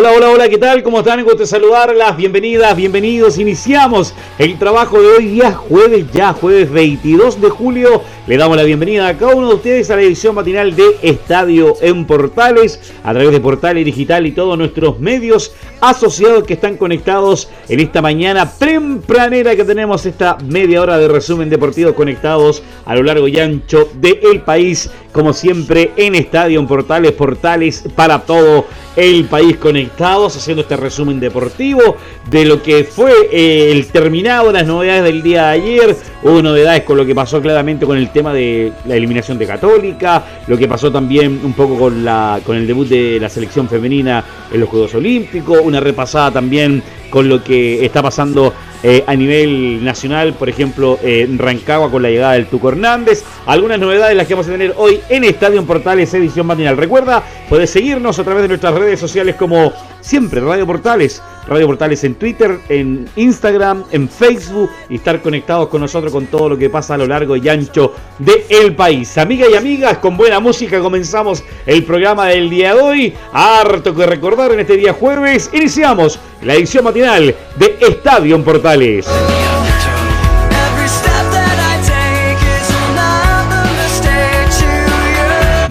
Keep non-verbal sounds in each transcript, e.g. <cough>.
Hola, hola, hola, ¿qué tal? ¿Cómo están? Gusto saludarlas. Bienvenidas, bienvenidos. Iniciamos el trabajo de hoy, día jueves, ya jueves 22 de julio. Le damos la bienvenida a cada uno de ustedes a la edición matinal de Estadio en Portales, a través de Portales Digital y todos nuestros medios asociados que están conectados en esta mañana tempranera que tenemos esta media hora de resumen deportivo conectados a lo largo y ancho del país, como siempre en Estadio Portales, Portales para todo el país conectados, haciendo este resumen deportivo de lo que fue eh, el terminado, las novedades del día de ayer. Hubo novedades con lo que pasó claramente con el tema de la eliminación de Católica, lo que pasó también un poco con, la, con el debut de la selección femenina en los Juegos Olímpicos, una repasada también con lo que está pasando eh, a nivel nacional, por ejemplo, en Rancagua con la llegada del Tuco Hernández. Algunas novedades las que vamos a tener hoy en Estadio Portales edición matinal. Recuerda, puedes seguirnos a través de nuestras redes sociales como siempre, Radio Portales. Radio Portales en Twitter, en Instagram, en Facebook y estar conectados con nosotros con todo lo que pasa a lo largo y ancho del el país. Amigas y amigas, con buena música comenzamos el programa del día de hoy. Harto que recordar en este día jueves. Iniciamos la edición matinal de Estadio Portales.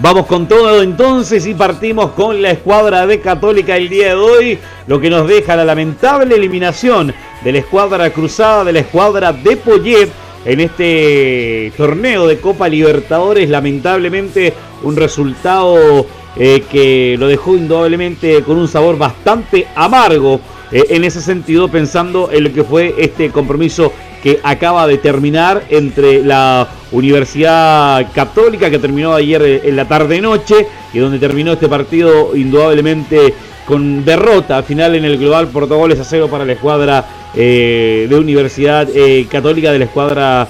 Vamos con todo entonces y partimos con la escuadra de Católica el día de hoy, lo que nos deja la lamentable eliminación de la escuadra cruzada de la escuadra de Poyet en este torneo de Copa Libertadores. Lamentablemente un resultado eh, que lo dejó indudablemente con un sabor bastante amargo. Eh, en ese sentido, pensando en lo que fue este compromiso que acaba de terminar entre la Universidad Católica, que terminó ayer eh, en la tarde-noche, y donde terminó este partido indudablemente con derrota final en el global por dos goles a cero para la escuadra eh, de Universidad eh, Católica de la escuadra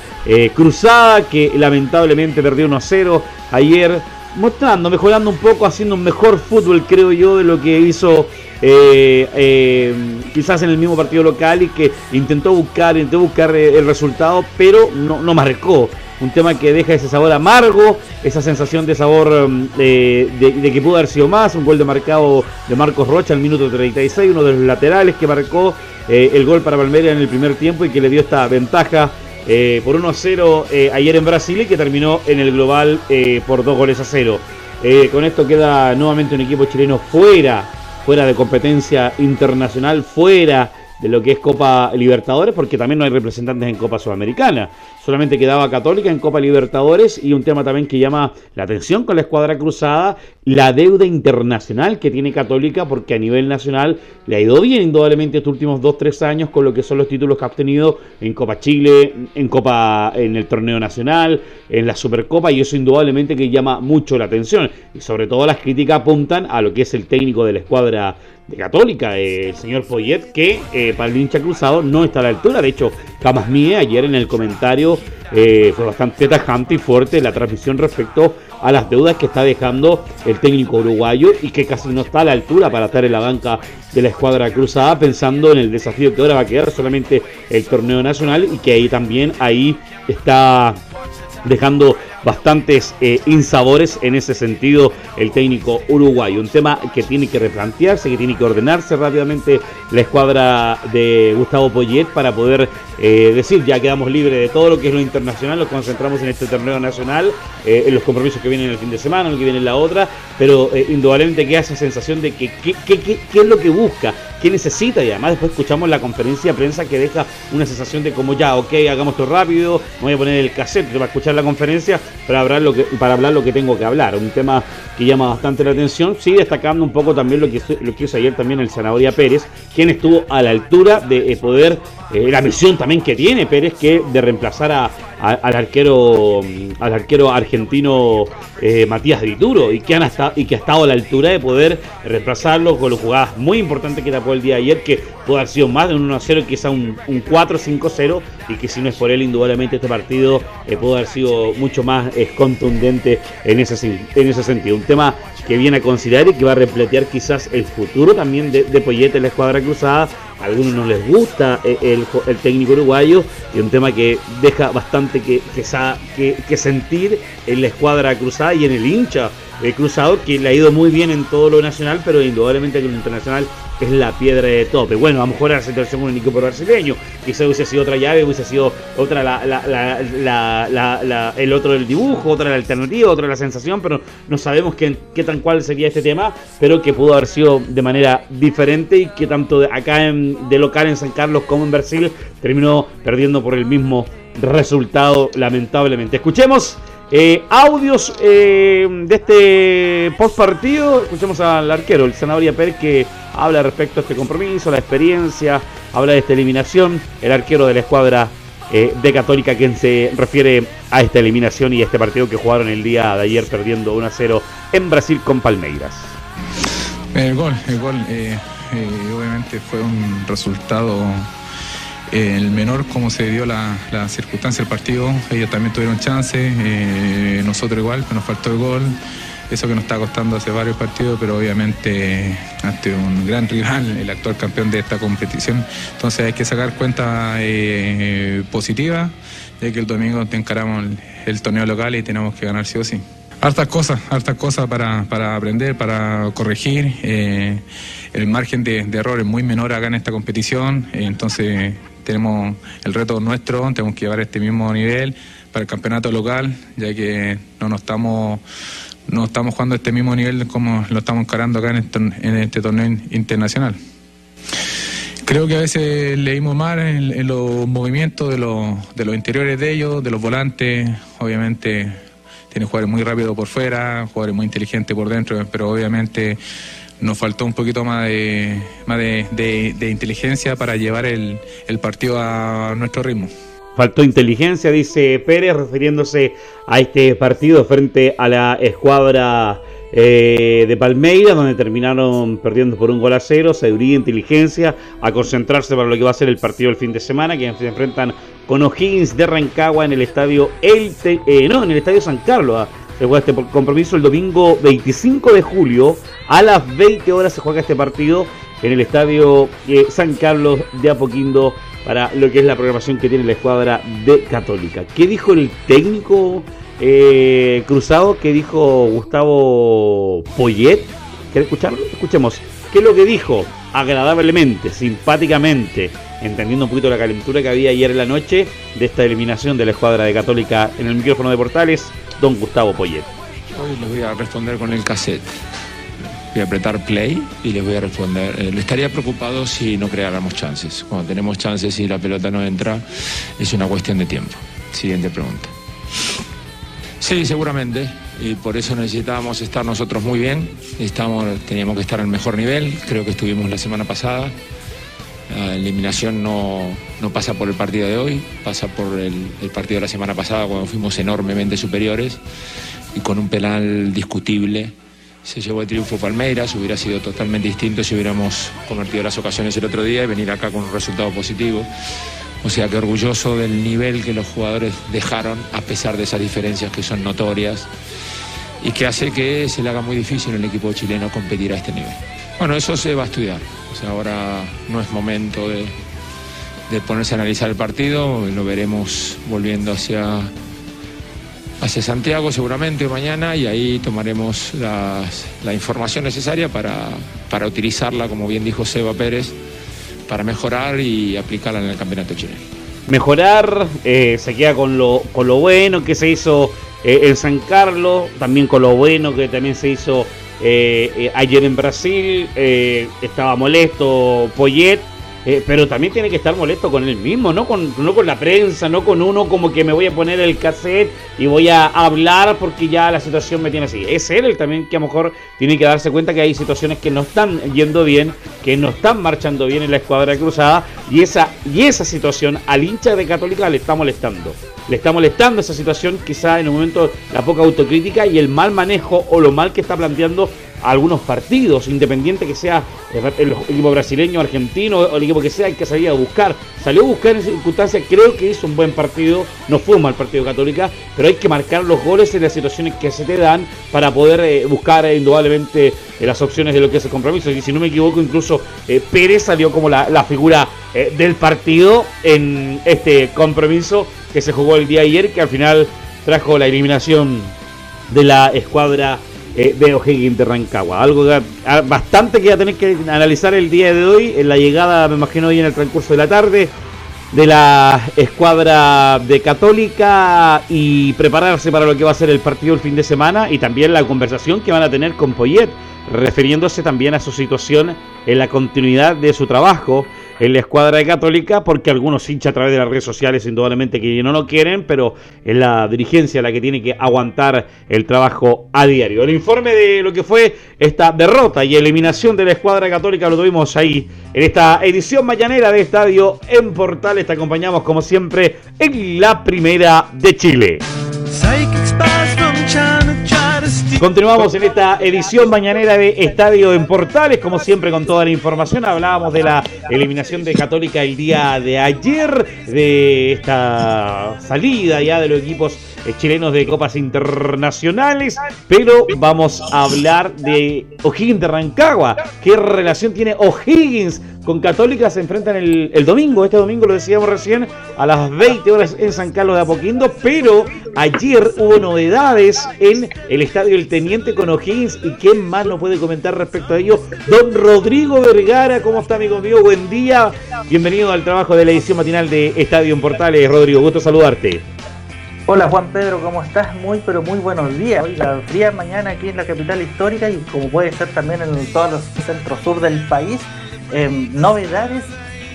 cruzada, que lamentablemente perdió 1 a 0 ayer, mostrando, mejorando un poco, haciendo un mejor fútbol, creo yo, de lo que hizo eh, eh, quizás en el mismo partido local y que intentó buscar, intentó buscar eh, el resultado, pero no, no marcó. Un tema que deja ese sabor amargo, esa sensación de sabor mm, de, que pudo haber sido más. Un gol de marcado de Marcos Rocha al minuto 36, uno de los laterales que marcó el gol para Palmeiras en el primer tiempo y que le dio esta ventaja por 1 a 0 ayer en Brasil y que terminó en el global por dos goles a 0. con esto queda nuevamente un equipo chileno fuera fuera de competencia internacional, fuera de lo que es Copa Libertadores, porque también no hay representantes en Copa Sudamericana. Solamente quedaba Católica en Copa Libertadores y un tema también que llama la atención con la escuadra cruzada, la deuda internacional que tiene Católica, porque a nivel nacional le ha ido bien indudablemente estos últimos 2-3 años con lo que son los títulos que ha obtenido en Copa Chile, en Copa, en el torneo nacional, en la Supercopa, y eso indudablemente que llama mucho la atención. Y sobre todo las críticas apuntan a lo que es el técnico de la escuadra de Católica, el señor Foyet, que eh, para el hincha cruzado no está a la altura. De hecho, Camas Mie ayer en el comentario eh, fue bastante tajante y fuerte la transmisión respecto a las deudas que está dejando el técnico uruguayo y que casi no está a la altura para estar en la banca de la escuadra cruzada, pensando en el desafío que ahora va a quedar solamente el torneo nacional y que ahí también ahí está dejando bastantes eh, insabores en ese sentido el técnico uruguayo. Un tema que tiene que replantearse, que tiene que ordenarse rápidamente la escuadra de Gustavo Poyet para poder eh, decir ya quedamos libres de todo lo que es lo internacional, nos concentramos en este torneo nacional, eh, en los compromisos que vienen el fin de semana, en lo que viene en la otra, pero indudablemente queda esa sensación de que qué, qué es lo que busca qué necesita y además después escuchamos la conferencia de prensa que deja una sensación de como ya, ok, hagamos esto rápido, voy a poner el cassette para escuchar la conferencia para hablar lo que, para hablar lo que tengo que hablar. Un tema que llama bastante la atención, sí destacando un poco también lo que, lo que hizo ayer también el Zanahoria Pérez, quien estuvo a la altura de eh, poder eh, la misión también que tiene Pérez que de reemplazar a, al arquero al arquero argentino eh, Matías Dituro y que han estado y que ha estado a la altura de poder reemplazarlo con las jugadas muy importantes que tapó el día de ayer que pudo haber sido más de un 1-0 quizá un, un 4-5-0 y que si no es por él indudablemente este partido eh, pudo haber sido mucho más eh, contundente en ese, en ese sentido. Un tema que viene a considerar y que va a repletear quizás el futuro también de, de Poyete en la escuadra cruzada. A algunos no les gusta eh, el, el, técnico uruguayo y un tema que deja bastante que, que, que, sentir en la escuadra cruzada y en el hincha el cruzado que le ha ido muy bien en todo lo nacional pero indudablemente en lo internacional es la piedra de tope. Bueno, a lo mejor la situación con el equipo brasileño, quizá hubiese sido otra llave, hubiese sido otra la, la, la, el otro del dibujo, otra la alternativa, otra la sensación, pero no sabemos qué, qué tan cuál sería este tema, pero que pudo haber sido de manera diferente y que tanto acá en, de local en San Carlos como en Brasil terminó perdiendo por el mismo resultado, lamentablemente. Escuchemos eh, audios eh, de este post partido. Escuchemos al arquero, el senador Pérez, que habla respecto a este compromiso, la experiencia, habla de esta eliminación. El arquero de la escuadra eh, de Católica, quien se refiere a esta eliminación y a este partido que jugaron el día de ayer perdiendo 1 a 0 en Brasil con Palmeiras. El gol, el gol, obviamente fue un resultado el menor como se dio la, circunstancia del partido, ellos también tuvieron chance, eh, nosotros igual, pero nos faltó el gol, eso que nos está costando hace varios partidos, pero obviamente ante un gran rival, el actual campeón de esta competición, entonces hay que sacar cuenta eh, positiva de que el domingo encaramos el, torneo local y tenemos que ganar sí o sí. Hartas cosas, hartas cosas para, aprender, para corregir. Eh, el margen de, de, error es muy menor acá en esta competición, entonces tenemos el reto nuestro, tenemos que llevar este mismo nivel para el campeonato local, ya que no nos estamos no estamos jugando este mismo nivel como lo estamos encarando acá en este, torneo internacional. Creo que a veces leímos mal en, los movimientos de los, de los interiores de ellos, de los volantes, obviamente tienen jugadores muy rápidos por fuera, jugadores muy inteligentes por dentro, pero obviamente nos faltó un poquito más de, más de, inteligencia para llevar el, partido a nuestro ritmo. Faltó inteligencia, dice Pérez, refiriéndose a este partido frente a la escuadra eh, de Palmeiras, donde terminaron perdiendo por un gol a cero. Se inteligencia a concentrarse para lo que va a ser el partido del fin de semana, que se enfrentan con O'Higgins de Rancagua en el estadio El eh, no, en el estadio San Carlos. Ah, se juega este compromiso el domingo 25 de julio a las 20 horas se juega este partido en el estadio eh, San Carlos de Apoquindo para lo que es la programación que tiene la escuadra de Católica. ¿Qué dijo el técnico eh, cruzado? ¿Qué dijo Gustavo Poyet? ¿Quieres escucharlo? Escuchemos. ¿Qué es lo que dijo? Agradablemente, simpáticamente, entendiendo un poquito la calentura que había ayer en la noche de esta eliminación de la escuadra de Católica en el micrófono de Portales, don Gustavo Poyet. Hoy les voy a responder con el cassette voy apretar play y les voy a responder. Eh, estaría preocupado si no creáramos chances. Cuando tenemos chances y la pelota no entra, es una cuestión de tiempo. Siguiente pregunta. Sí, seguramente. Y por eso necesitábamos estar nosotros muy bien. Estamos, teníamos que estar al mejor nivel. Creo que estuvimos la semana pasada. La eliminación no, no pasa por el partido de hoy, pasa por el partido de la semana pasada cuando fuimos enormemente superiores y con un penal discutible se llevó el triunfo Palmeiras, hubiera sido totalmente distinto si hubiéramos convertido las ocasiones el otro día y venir acá con un resultado positivo. O sea que orgulloso del nivel que los jugadores dejaron a pesar de esas diferencias que son notorias y que hace que se le haga muy difícil al equipo chileno competir a este nivel. Bueno, eso se va a estudiar. O sea, ahora no es momento de, de ponerse a analizar el partido, lo veremos volviendo hacia hacia Santiago seguramente mañana y ahí tomaremos la información necesaria para, para utilizarla, como bien dijo Seba Pérez, para mejorar y aplicarla en el campeonato chileno. Mejorar, eh, se queda con lo, con lo bueno que se hizo eh, en San Carlos, también con lo bueno que también se hizo eh, ayer en Brasil, estaba molesto Poyet eh, pero también tiene que estar molesto con él mismo, no con, no con la prensa, no con uno como que me voy a poner el cassette y voy a hablar porque ya la situación me tiene así. Es él el también que a lo mejor tiene que darse cuenta que hay situaciones que no están yendo bien, que no están marchando bien en la escuadra cruzada y esa, y esa situación al hincha de Católica le está molestando. Le está molestando esa situación, quizá en un momento la poca autocrítica y el mal manejo o lo mal que está planteando algunos partidos, independiente que sea el equipo brasileño, argentino o el equipo que sea, hay que salir a buscar. Salió a buscar en circunstancias, creo que hizo un buen partido, no fue un mal partido Católica, pero hay que marcar los goles en las situaciones que se te dan para poder eh, buscar eh, indudablemente eh, las opciones de lo que es el compromiso. Y si no me equivoco, incluso Pérez salió como la, la figura del partido en este compromiso que se jugó el día ayer, que al final trajo la eliminación de la escuadra eh, de O'Higgins de Rancagua. Algo bastante que va a tener que analizar el día de hoy, en la llegada, me imagino, hoy en el transcurso de la tarde de la escuadra de Católica y prepararse para lo que va a ser el partido el fin de semana y también la conversación que van a tener con Poyet, refiriéndose también a su situación en la continuidad de su trabajo en la escuadra de Católica, porque algunos hinchas a través de las redes sociales indudablemente que no lo quieren, pero es la dirigencia la que tiene que aguantar el trabajo a diario. El informe de lo que fue esta derrota y eliminación de la escuadra católica lo tuvimos ahí en esta edición mañanera de Estadio en Portales. Te acompañamos como siempre en la primera de Chile. Continuamos en esta edición mañanera de Estadio en Portales, como siempre con toda la información. Hablábamos de la eliminación de Católica el día de ayer, de esta salida ya de los equipos chilenos de copas internacionales, pero vamos a hablar de O'Higgins de Rancagua. ¿Qué relación tiene O'Higgins con Católica? Se enfrentan el, el, domingo, este domingo lo decíamos recién, a las 20 horas en San Carlos de Apoquindo, pero ayer hubo novedades en el estadio El Teniente con O'Higgins y quién más nos puede comentar respecto a ello. Don Rodrigo Vergara, ¿cómo está amigo mío? Buen día, bienvenido al trabajo de la edición matinal de Estadio en Portales. Rodrigo, gusto saludarte. Hola Juan Pedro, ¿cómo estás? Muy pero muy buenos días. Hoy la fría mañana aquí en la capital histórica y como puede ser también en todos los centros sur del país, em, novedades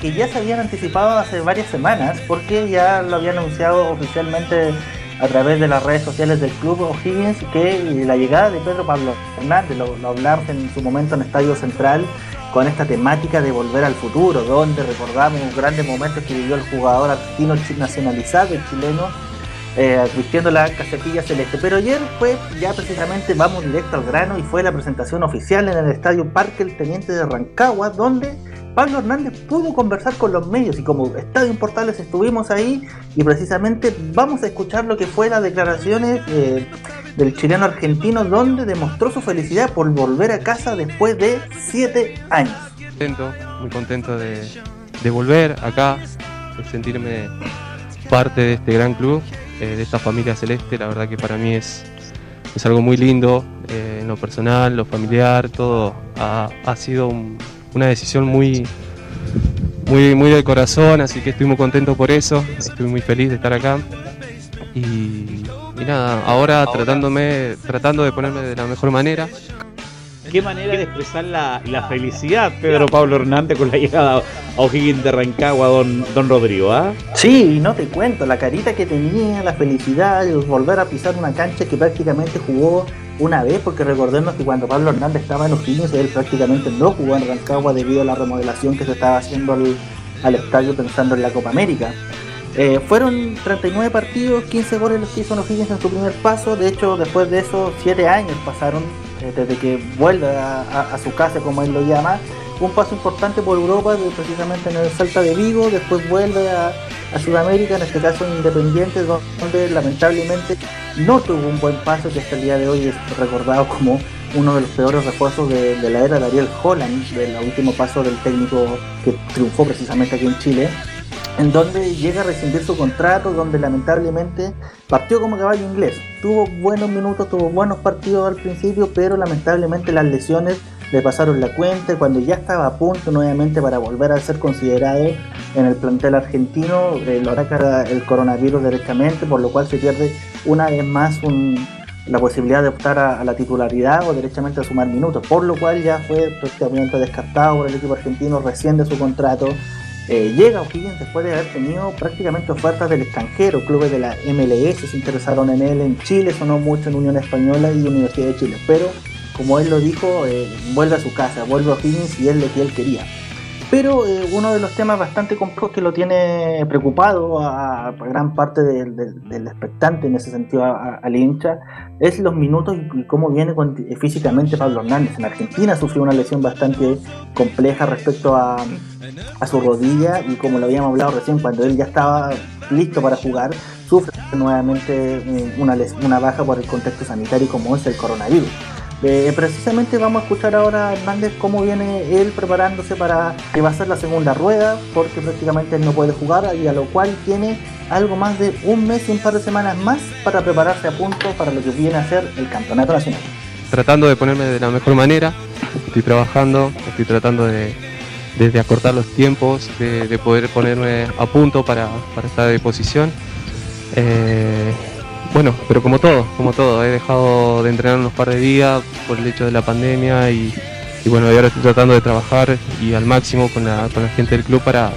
que ya se habían anticipado hace varias semanas porque ya lo había anunciado oficialmente a través de las redes sociales del club O'Higgins que la llegada de Pedro Pablo Hernández, lo, lo en su momento en Estadio Central, con esta temática de volver al futuro, donde recordamos grandes momentos que vivió el jugador argentino nacionalizado, el chileno, eh, vistiendo la casaquilla celeste. Pero ayer fue ya precisamente, vamos directo al grano, y fue la presentación oficial en el Estadio Parque El Teniente de Rancagua, donde Pablo Hernández pudo conversar con los medios y como Estadio Portales estuvimos ahí y precisamente vamos a escuchar lo que fue las declaraciones eh, del chileno argentino donde demostró su felicidad por volver a casa después de siete años. Contento, muy contento de, de volver acá, de sentirme parte de este gran club eh, de esta familia celeste, la verdad que para mí es, es algo muy lindo, eh, en lo personal, lo familiar, todo ha, sido una decisión muy, muy, muy del corazón, así que estoy muy contento por eso, estoy muy feliz de estar acá. Y, y nada, ahora tratándome, tratando de ponerme de la mejor manera, qué manera de expresar la, felicidad, Pedro Pablo Hernández, con la llegada a O'Higgins de Rancagua, don, don Rodrigo, ¿ah? Sí, no te cuento, la carita que tenía, la felicidad de volver a pisar una cancha que prácticamente jugó una vez, porque recordemos que cuando Pablo Hernández estaba en O'Higgins, él prácticamente no jugó en Rancagua debido a la remodelación que se estaba haciendo al, estadio pensando en la Copa América. Eh, fueron 39 partidos, 15 goles los que hizo O'Higgins en su primer paso. De hecho, después de eso, 7 años pasaron eh, desde que vuelve a, su casa, como él lo llama, un paso importante por Europa, precisamente en el Salta de Vigo, después vuelve a, Sudamérica, en este caso en Independiente, donde lamentablemente no tuvo un buen paso, que hasta el día de hoy es recordado como uno de los peores refuerzos de, de la era de Ariel Holland, del último paso del técnico que triunfó precisamente aquí en Chile en donde llega a rescindir su contrato, donde lamentablemente partió como caballo inglés. Tuvo buenos minutos, tuvo buenos partidos al principio, pero lamentablemente las lesiones le pasaron la cuenta cuando ya estaba a punto nuevamente para volver a ser considerado en el plantel argentino, eh, lo ataca el coronavirus directamente, por lo cual se pierde una vez más la posibilidad de optar a, la titularidad o directamente a sumar minutos, por lo cual ya fue prácticamente descartado por el equipo argentino recién su contrato Eh, llega O'Higgins después de haber tenido prácticamente ofertas del extranjero, clubes de la MLS se interesaron en él, en Chile sonó mucho en Unión Española y Universidad de Chile, pero como él lo dijo, eh, vuelve a su casa, vuelve a O'Higgins y es lo que él quería. Pero eh, uno de los temas bastante complejos que lo tiene preocupado a, gran parte del expectante en ese sentido al hincha es los minutos y, cómo viene eh, físicamente Pablo Hernández. En Argentina sufrió una lesión bastante compleja respecto a, su rodilla y como lo habíamos hablado recién, cuando él ya estaba listo para jugar, sufre nuevamente eh, una, una baja por el contexto sanitario como es el coronavirus. Eh, precisamente vamos a escuchar ahora a Hernández cómo viene él preparándose para que va a ser la segunda rueda, porque prácticamente él no puede jugar y a lo cual tiene algo más de un mes y un par de semanas más para prepararse a punto para lo que viene a ser el campeonato nacional. Tratando de ponerme de la mejor manera, estoy trabajando, estoy tratando de, acortar los tiempos, de, poder ponerme a punto para, estar de posición. Eh, bueno, pero como todo, como todo, he dejado de entrenar unos par de días por el hecho de la pandemia y, bueno, ahora estoy tratando de trabajar y al máximo con la, con la gente del club para...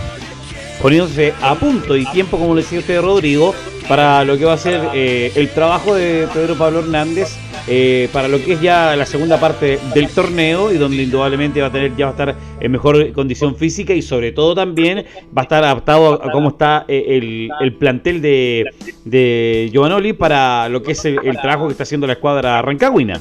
Poniéndose a punto y tiempo, como le decía usted Rodrigo, para lo que va a ser eh, el trabajo de Pedro Pablo Hernández eh, para lo que es ya la segunda parte del torneo y donde indudablemente va a tener ya va a estar en mejor condición física y sobre todo también va a estar adaptado a, cómo está eh, el, plantel de, de Giovanoli para lo que es el, trabajo que está haciendo la escuadra Rancagüina.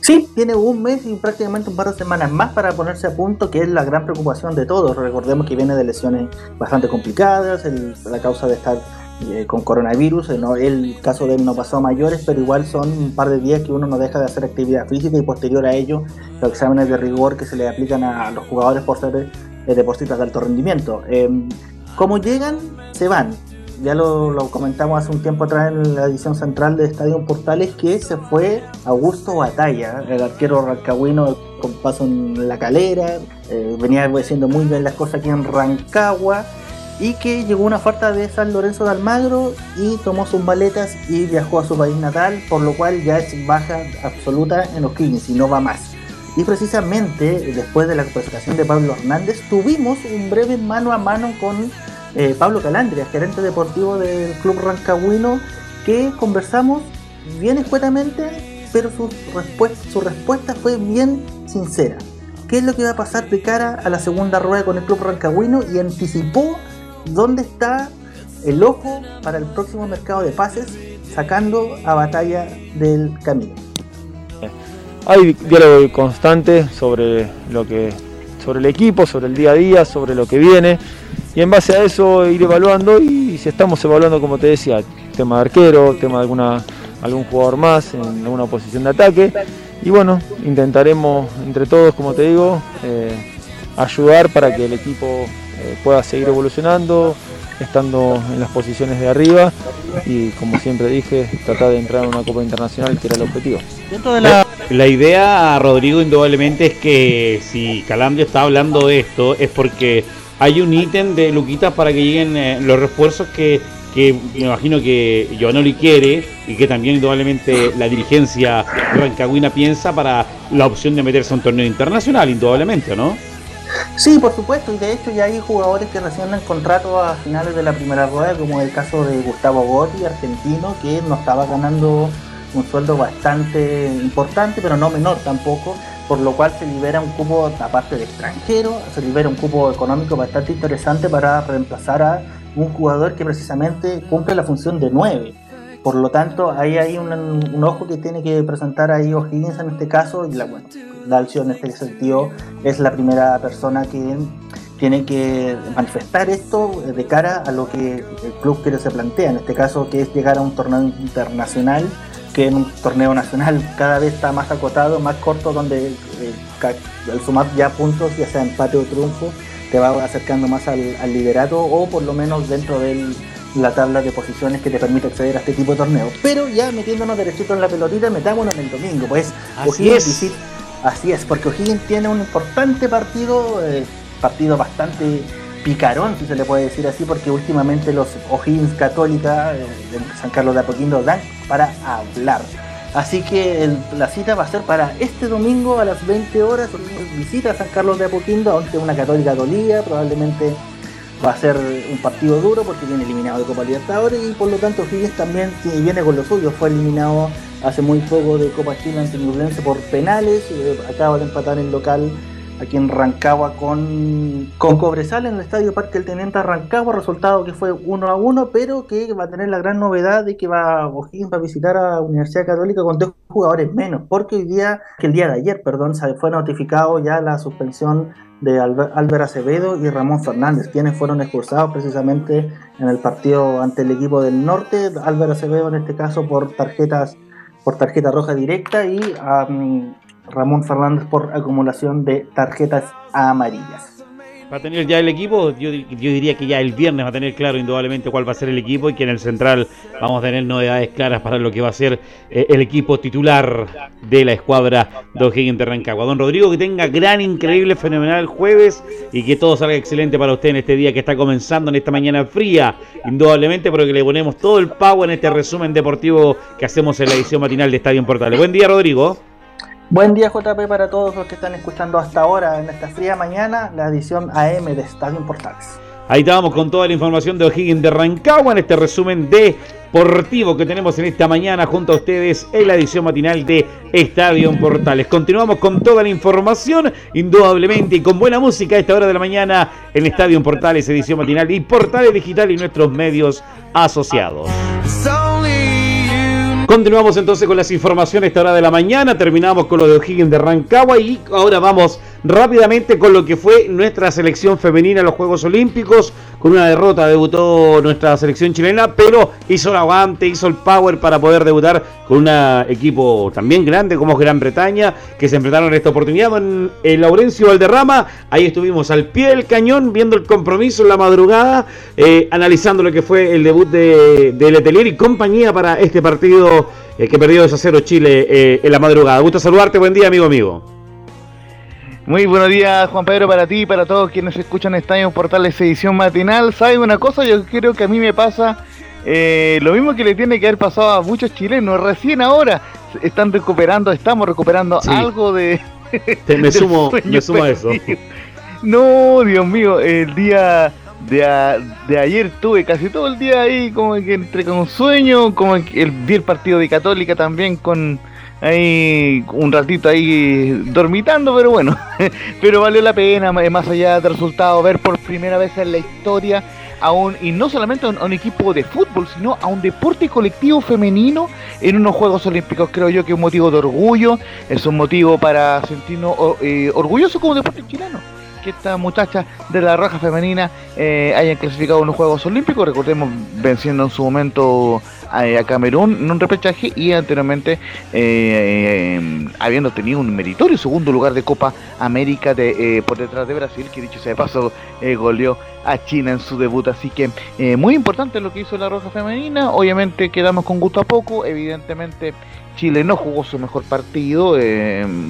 Sí, tiene un mes y prácticamente un par de semanas más para ponerse a punto, que es la gran preocupación de todos. Recordemos que viene de lesiones bastante complicadas, la causa de estar eh, con coronavirus. Eh, el caso de él no pasó a mayores, pero igual son un par de días que uno no deja de hacer actividad física y posterior a ello los exámenes de rigor que se le aplican a los jugadores por ser eh, deportistas de alto rendimiento. Em, como llegan, se van. Ya lo, comentamos hace un tiempo atrás en la edición central de Estadio Portales que se fue Augusto Batalla, el arquero rancagüino con paso en la calera, venía haciendo muy bien las cosas aquí en Rancagua y que llegó una oferta de San Lorenzo de Almagro y tomó sus maletas y viajó a su país natal, por lo cual ya es baja absoluta en los Kings y no va más. Y precisamente después de la presentación de Pablo Hernández tuvimos un breve mano a mano con eh, Pablo Calandria, gerente deportivo del club rancagüino, que conversamos bien escuetamente, pero su respuesta, su respuesta fue bien sincera. ¿Qué es lo que va a pasar de cara a la segunda rueda con el club rancagüino? Y anticipó dónde está el ojo para el próximo mercado de pases, sacando a batalla del camino. Hay diálogo constante sobre lo que sobre el equipo, sobre el día a día, sobre lo que viene y en base a eso ir evaluando y si estamos evaluando como te decía, tema de arquero, tema de alguna algún jugador más en alguna posición de ataque y bueno, intentaremos entre todos, como te digo, eh, ayudar para que el equipo pueda seguir evolucionando, estando en las posiciones de arriba y como siempre dije, tratar de entrar en una Copa Internacional que era el objetivo. la... idea, Rodrigo, indudablemente es que si Calambio está hablando de esto es porque hay un ítem de Luquitas para que lleguen eh, los refuerzos que, que me imagino que Giovanoli quiere y que también indudablemente la dirigencia rancagüina piensa para la opción de meterse a un torneo internacional, indudablemente, ¿no? Sí, por supuesto, y de hecho ya hay jugadores que recién dan contrato a finales de la primera rueda, como el caso de Gustavo Gotti, argentino, que no estaba ganando un sueldo bastante importante, pero no menor tampoco, por lo cual se libera un cupo, aparte de extranjero, se libera un cupo económico bastante interesante para reemplazar a un jugador que precisamente cumple la función de 9 por lo tanto, ahí hay un, ojo que tiene que presentar ahí O'Higgins en este caso, y la, bueno, Dalcio en este sentido es la primera persona que tiene que manifestar esto de cara a lo que el club quiere se plantea, en este caso que es llegar a un torneo internacional, que en un torneo nacional cada vez está más acotado, más corto, donde eh, al sumar ya puntos, ya sea empate o triunfo, te va acercando más al, al liderato o por lo menos dentro del la tabla de posiciones que te permite acceder a este tipo de torneos. Pero ya metiéndonos derechito en la pelotita, metámonos en el domingo, pues así es. así es, porque O'Higgins tiene un importante partido, eh, partido bastante picarón, si se le puede decir así, porque últimamente los O'Higgins Católica eh, de San Carlos de Apoquindo dan para hablar. Así que la cita va a ser para este domingo a las 20 horas. Visita a San Carlos de Apoquindo, ante una católica dolía, probablemente va a ser un partido duro porque viene eliminado de Copa Libertadores y por lo tanto Higgins también viene con lo suyo. Fue eliminado hace muy poco de Copa Chile ante Ñublense por penales, eh, acaba de empatar en local aquí en Rancagua con, con Cobresal en el Estadio Parque del Teniente Rancagua, resultado que fue 1 a 1, pero que va a tener la gran novedad de que va O'Higgins va a visitar a Universidad Católica con dos jugadores menos, porque hoy día, que el día de ayer, perdón, se fue notificado ya la suspensión de Álvaro Acevedo y Ramón Fernández, quienes fueron expulsados precisamente en el partido ante el equipo del norte, Álvaro Acevedo en este caso por tarjetas por tarjeta roja directa y Ramón Fernández por acumulación de tarjetas amarillas. Va a tener ya el equipo, yo, diría que ya el viernes va a tener claro indudablemente cuál va a ser el equipo y que en el central vamos a tener novedades claras para lo que va a ser eh, el equipo titular de la escuadra de O'Higgins de Rancagua. Don Rodrigo, que tenga gran, increíble, fenomenal jueves y que todo salga excelente para usted en este día que está comenzando, en esta mañana fría, indudablemente, pero que le ponemos todo el pago en este resumen deportivo que hacemos en la edición matinal de Estadio Portales. Buen día, Rodrigo. Buen día JP para todos los que están escuchando hasta ahora en esta fría mañana la edición AM de Estadio Portales. Ahí estábamos con toda la información de O'Higgins de Rancagua en este resumen deportivo que tenemos en esta mañana junto a ustedes en la edición matinal de Estadio Portales. Continuamos con toda la información, indudablemente, y con buena música a esta hora de la mañana en Estadio Portales, edición matinal y Portales Digital y nuestros medios asociados. Continuamos entonces con las informaciones esta hora de la mañana. Terminamos con lo de O'Higgins de Rancagua y ahora vamos rápidamente con lo que fue nuestra selección femenina en los Juegos Olímpicos. Con una derrota debutó nuestra selección chilena, pero hizo el aguante, hizo el power para poder debutar con un equipo también grande como Gran Bretaña, que se enfrentaron en esta oportunidad en el Laurencio Valderrama. Ahí estuvimos al pie del cañón, viendo el compromiso en la madrugada, eh, analizando lo que fue el debut de, Letelier y compañía para este partido eh, que perdió 2 a 0 Chile eh, en la madrugada. Gusto saludarte, buen día, amigo amigo. Muy buenos días, Juan Pedro, para ti y para todos quienes escuchan Estadio Portales edición matinal. ¿Sabes una cosa? Yo creo que a mí me pasa eh, lo mismo que le tiene que haber pasado a muchos chilenos. Recién ahora están recuperando, estamos recuperando algo de. <laughs> me, sumo, me sumo a eso. No, Dios mío, el día de, de, ayer tuve casi todo el día ahí, como que entre con sueño, como que el, vi el partido de Católica también con ahí un ratito ahí dormitando, pero bueno, <laughs> pero valió la pena, más allá del resultado, ver por primera vez en la historia a un, y no solamente a un, equipo de fútbol, sino a un deporte colectivo femenino en unos Juegos Olímpicos. Creo yo que es un motivo de orgullo, es un motivo para sentirnos eh, orgullosos como deporte chileno que estas muchachas de la raja femenina eh, hayan clasificado en los Juegos Olímpicos. Recordemos venciendo en su momento a, Camerún en un repechaje y anteriormente eh, eh, habiendo tenido un meritorio segundo lugar de Copa América de, por detrás de Brasil, que dicho sea de paso goleó a China en su debut. Así que muy importante lo que hizo la Roja Femenina. Obviamente quedamos con gusto a poco. Evidentemente Chile no jugó su mejor partido.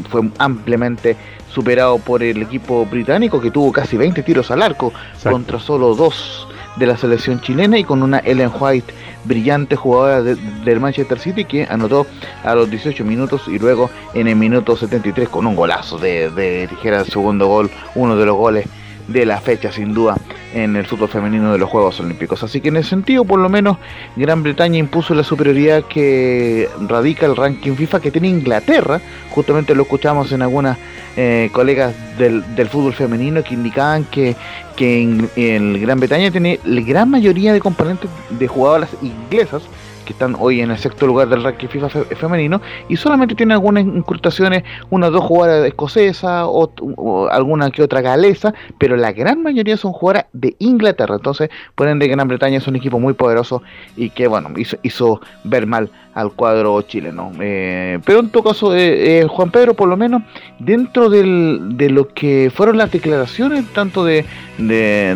fue ampliamente superado por el equipo británico que tuvo casi 20 tiros al arco contra solo dos de la selección chilena y con una Ellen White brillante jugadora del Manchester City que anotó a los 18 minutos y luego en el minuto 73 con un golazo de, de tijera el segundo gol, uno de los goles de la fecha sin duda en el fútbol femenino de los Juegos Olímpicos. Así que en ese sentido, por lo menos, Gran Bretaña impuso la superioridad que radica el ranking FIFA que tiene Inglaterra. Justamente lo escuchamos en algunas eh, colegas del, fútbol femenino que indicaban que, que en, Gran Bretaña tiene la gran mayoría de componentes de jugadoras inglesas que están hoy en el sexto lugar del ranking FIFA femenino y solamente tiene algunas incrustaciones, unas dos jugadoras escocesas o, alguna que otra galesa, pero la gran mayoría son jugadoras de Inglaterra. Entonces, pueden de Gran Bretaña es un equipo muy poderoso y que, bueno, hizo, hizo ver mal al cuadro chileno. Eh, pero en todo caso, eh, eh, Juan Pedro, por lo menos, dentro del, de lo que fueron las declaraciones tanto de,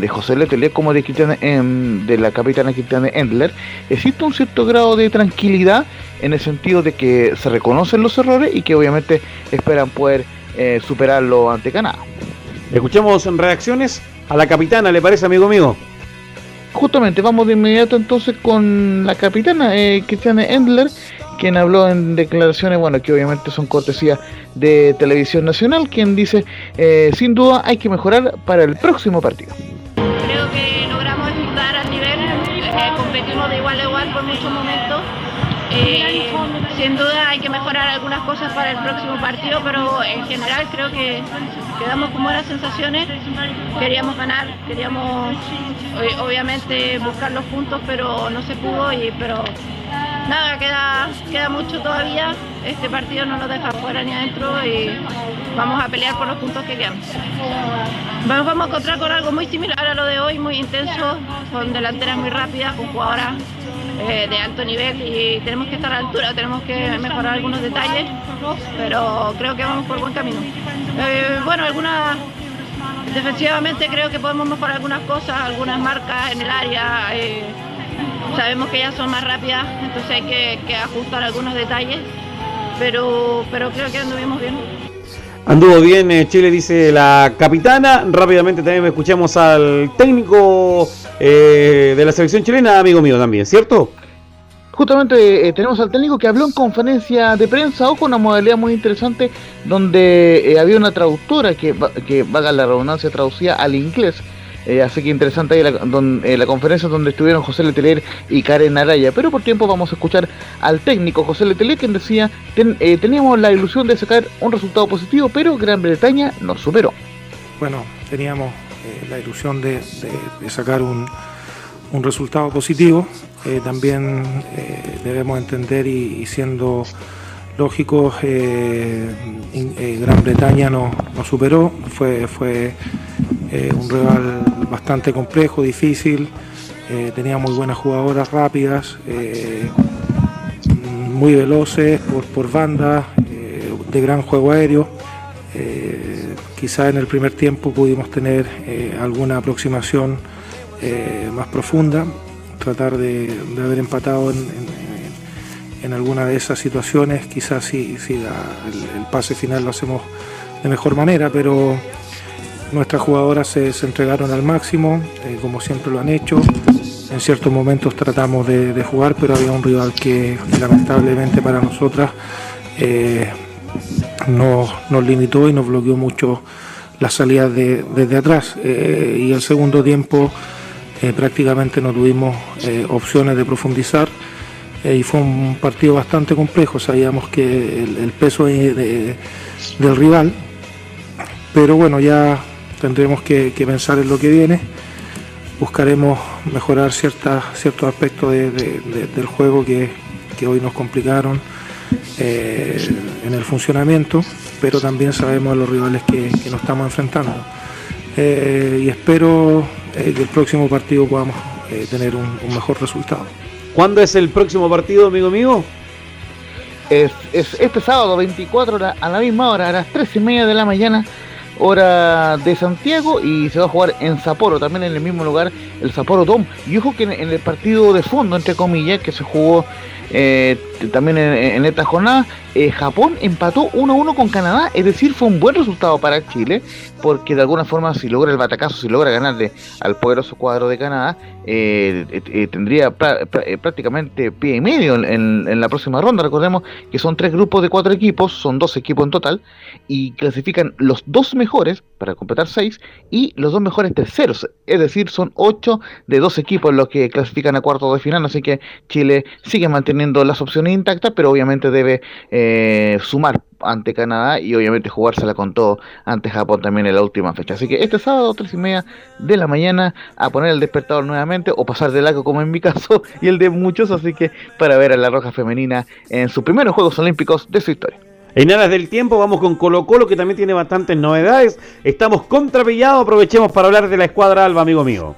José Letelier como de, em, de la capitana Cristiana Endler, existe un cierto grado de tranquilidad en el sentido de que se reconocen los errores y que obviamente esperan poder superarlo ante Canadá. Escuchamos en reacciones a la capitana, ¿le parece, amigo mío? Justamente, vamos de inmediato entonces con la capitana eh, Cristiane Endler, quien habló en declaraciones, bueno, que obviamente son cortesía de Televisión Nacional, quien dice, eh, sin duda hay que mejorar para el próximo partido. Sin duda hay que mejorar algunas cosas para el próximo partido, pero en general creo que quedamos con buenas sensaciones. Queríamos ganar, queríamos obviamente buscar los puntos, pero no se pudo. Y, pero nada, queda, queda mucho todavía. Este partido no nos deja fuera ni adentro y vamos a pelear por los puntos que quedan. Vamos, vamos a encontrar con algo muy similar a lo de hoy, muy intenso, con delanteras muy rápidas, con jugadoras eh, de alto nivel y tenemos que estar a la altura, tenemos que mejorar algunos detalles, pero creo que vamos por buen camino. Eh, bueno, algunas defensivamente creo que podemos mejorar algunas cosas, algunas marcas en el área. Eh, sabemos que ya son más rápidas, entonces hay que, ajustar algunos detalles, pero, pero creo que anduvimos bien. Anduvo bien Chile, dice la capitana. Rápidamente también escuchamos al técnico eh, de la selección chilena, amigo mío también, ¿cierto? Justamente eh, tenemos al técnico que habló en conferencia de prensa, ojo, una modalidad muy interesante donde eh, había una traductora que, que, vaga la redundancia, traducía al inglés. Así que interesante ahí la, la, conferencia donde estuvieron José Letelier y Karen Araya. Pero por tiempo vamos a escuchar al técnico José Letelier quien decía, teníamos la ilusión de sacar un resultado positivo, pero Gran Bretaña nos superó. Bueno, teníamos eh, la ilusión de, sacar un, resultado positivo. Eh, también eh, debemos entender y, siendo lógicos, Gran Bretaña nos, superó, fue, fue un rival bastante complejo, difícil, tenía muy buenas jugadoras rápidas, muy veloces por, por banda, de gran juego aéreo. Quizá en el primer tiempo pudimos tener eh, alguna aproximación eh, más profunda, tratar de, haber empatado en, alguna de esas situaciones, quizás si, el, pase final lo hacemos de mejor manera, pero nuestras jugadoras se, entregaron al máximo, eh, como siempre lo han hecho. En ciertos momentos tratamos de, jugar, pero había un rival que lamentablemente para nosotras nos, limitó y nos bloqueó mucho las salidas de, desde atrás. Eh, y el segundo tiempo eh, prácticamente no tuvimos eh, opciones de profundizar y fue un partido bastante complejo. Sabíamos que el, peso del rival, pero bueno, ya tendremos que, pensar en lo que viene. Buscaremos mejorar ciertos aspectos del juego que, que hoy nos complicaron eh, en el funcionamiento, pero también sabemos los rivales que, nos estamos enfrentando. Eh, y espero eh, que el próximo partido podamos tener un, mejor resultado. ¿Cuándo es el próximo partido, amigo mío? Es, este sábado 24 a la misma hora, a las 3 y media de la mañana, hora de Santiago, y se va a jugar en Sapporo, también en el mismo lugar, el Sapporo Dome. Y ojo que en, en el partido de fondo, entre comillas, que se jugó eh, también en, esta jornada, eh, Japón empató 1-1 con Canadá, es decir, fue un buen resultado para Chile, porque de alguna forma si logra el batacazo, si logra ganarle al poderoso cuadro de Canadá, eh, tendría prácticamente pie y medio en, la próxima ronda. Recordemos que son tres grupos de cuatro equipos, son dos equipos en total, y clasifican los dos mejores para completar seis y los dos mejores terceros, es decir, son ocho de dos equipos los que clasifican a cuarto de final, así que Chile sigue manteniendo las opciones intactas, pero obviamente debe eh, sumar ante Canadá y obviamente jugársela con todo ante Japón también en la última fecha. Así que este sábado, tres y media de la mañana, a poner el despertador nuevamente o pasar de lago como en mi <laughs> caso y el de muchos, así que para ver a la Roja Femenina en sus primeros Juegos Olímpicos de su historia. En aras del tiempo vamos con Colo Colo que también tiene bastantes novedades. Estamos contrapillados, aprovechemos para hablar de la escuadra Alba, amigo mío.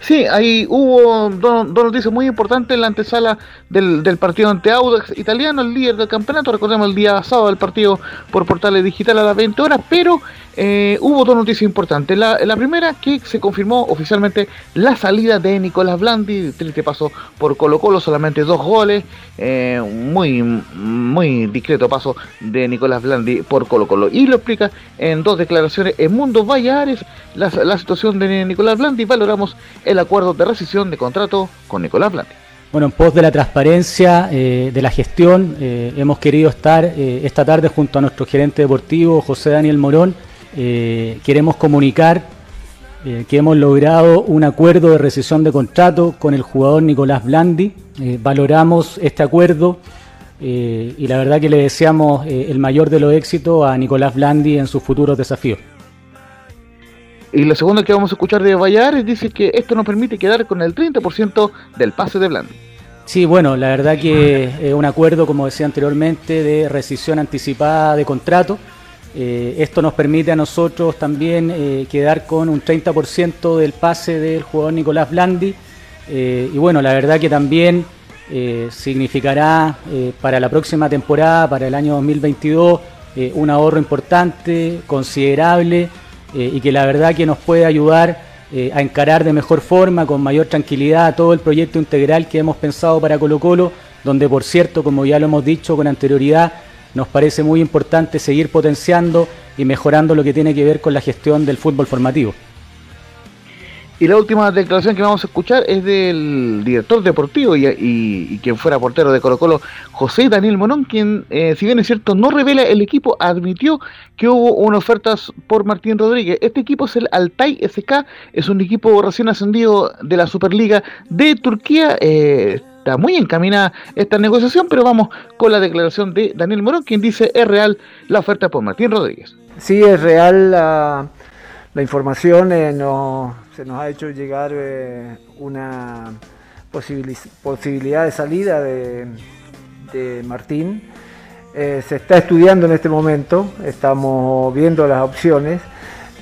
Sí, ahí hubo dos, noticias muy importantes en la antesala del, del, partido ante Audax italiano, el líder del campeonato. Recordemos el día sábado del partido por portales digital a las 20 horas, pero eh, hubo dos noticias importantes. La, primera, que se confirmó oficialmente la salida de Nicolás Blandi, triste paso por Colo Colo, solamente dos goles, eh, muy, muy discreto paso de Nicolás Blandi por Colo Colo. Y lo explica en dos declaraciones en Mundo Vallares la, situación de Nicolás Blandi. Valoramos el acuerdo de rescisión de contrato con Nicolás Blandi. Bueno, en pos de la transparencia de la gestión, hemos querido estar esta tarde junto a nuestro gerente deportivo, José Daniel Morón. Queremos comunicar que hemos logrado un acuerdo de rescisión de contrato con el jugador Nicolás Blandi. valoramos este acuerdo eh, y la verdad que le deseamos eh, el mayor de los éxitos a Nicolás Blandi en sus futuros desafíos. Y lo segundo que vamos a escuchar de Vallares dice que esto nos permite quedar con el 30% del pase de Blandi. Sí, bueno, la verdad que es un acuerdo, como decía anteriormente, de rescisión anticipada de contrato. Eh, esto nos permite a nosotros también quedar con un 30% del pase del jugador Nicolás Blandi. y bueno, la verdad que también eh, significará eh, para la próxima temporada, para el año 2022, eh, un ahorro importante, considerable y que la verdad que nos puede ayudar a encarar de mejor forma, con mayor tranquilidad, todo el proyecto integral que hemos pensado para Colo Colo, donde por cierto, como ya lo hemos dicho con anterioridad, nos parece muy importante seguir potenciando y mejorando lo que tiene que ver con la gestión del fútbol formativo. Y la última declaración que vamos a escuchar es del director deportivo y, quien fuera portero de Colo Colo, José Daniel Monón, quien, eh, si bien es cierto, no revela el equipo, admitió que hubo una oferta por Martín Rodríguez. Este equipo es el Altay SK, es un equipo recién ascendido de la Superliga de Turquía. Eh, está muy encaminada esta negociación, pero vamos con la declaración de Daniel Morón, quien dice es real la oferta por Martín Rodríguez. Sí, es real la, información, eh, no se nos ha hecho llegar eh, una posibilidad de salida de, Martín. Eh, se está estudiando en este momento, estamos viendo las opciones.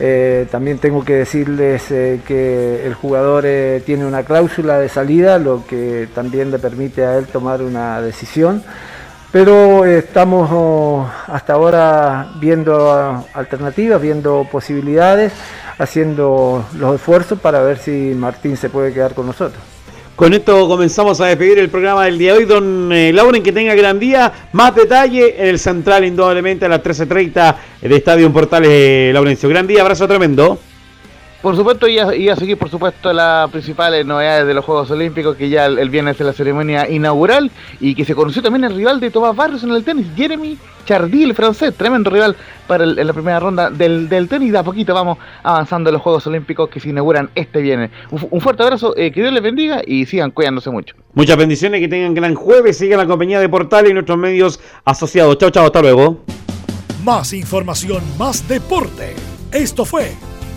Eh, también tengo que decirles que el jugador tiene una cláusula de salida, lo que también le permite a él tomar una decisión. Pero estamos oh, hasta ahora viendo ah, alternativas, viendo posibilidades haciendo los esfuerzos para ver si Martín se puede quedar con nosotros. Con esto comenzamos a despedir el programa del día de hoy. Don eh, Lauren, que tenga gran día. Más detalle en el central, indudablemente, a las 13.30 de Estadio Portales, eh, Laurencio. Gran día, abrazo tremendo. Por supuesto, y a, seguir, por supuesto, las principales novedades de los Juegos Olímpicos, que ya el, viernes es la ceremonia inaugural y que se conoció también el rival de Tomás Barrios en el tenis, Jeremy Chardy, el francés, tremendo rival para en la primera ronda del, del tenis. De a poquito vamos avanzando en los Juegos Olímpicos que se inauguran este viernes. Un, fuerte abrazo, eh, que Dios les bendiga y sigan cuidándose mucho. Muchas bendiciones, que tengan gran jueves, sigan la compañía de Portal y nuestros medios asociados. Chao, chao, hasta luego. Más información, más deporte. Esto fue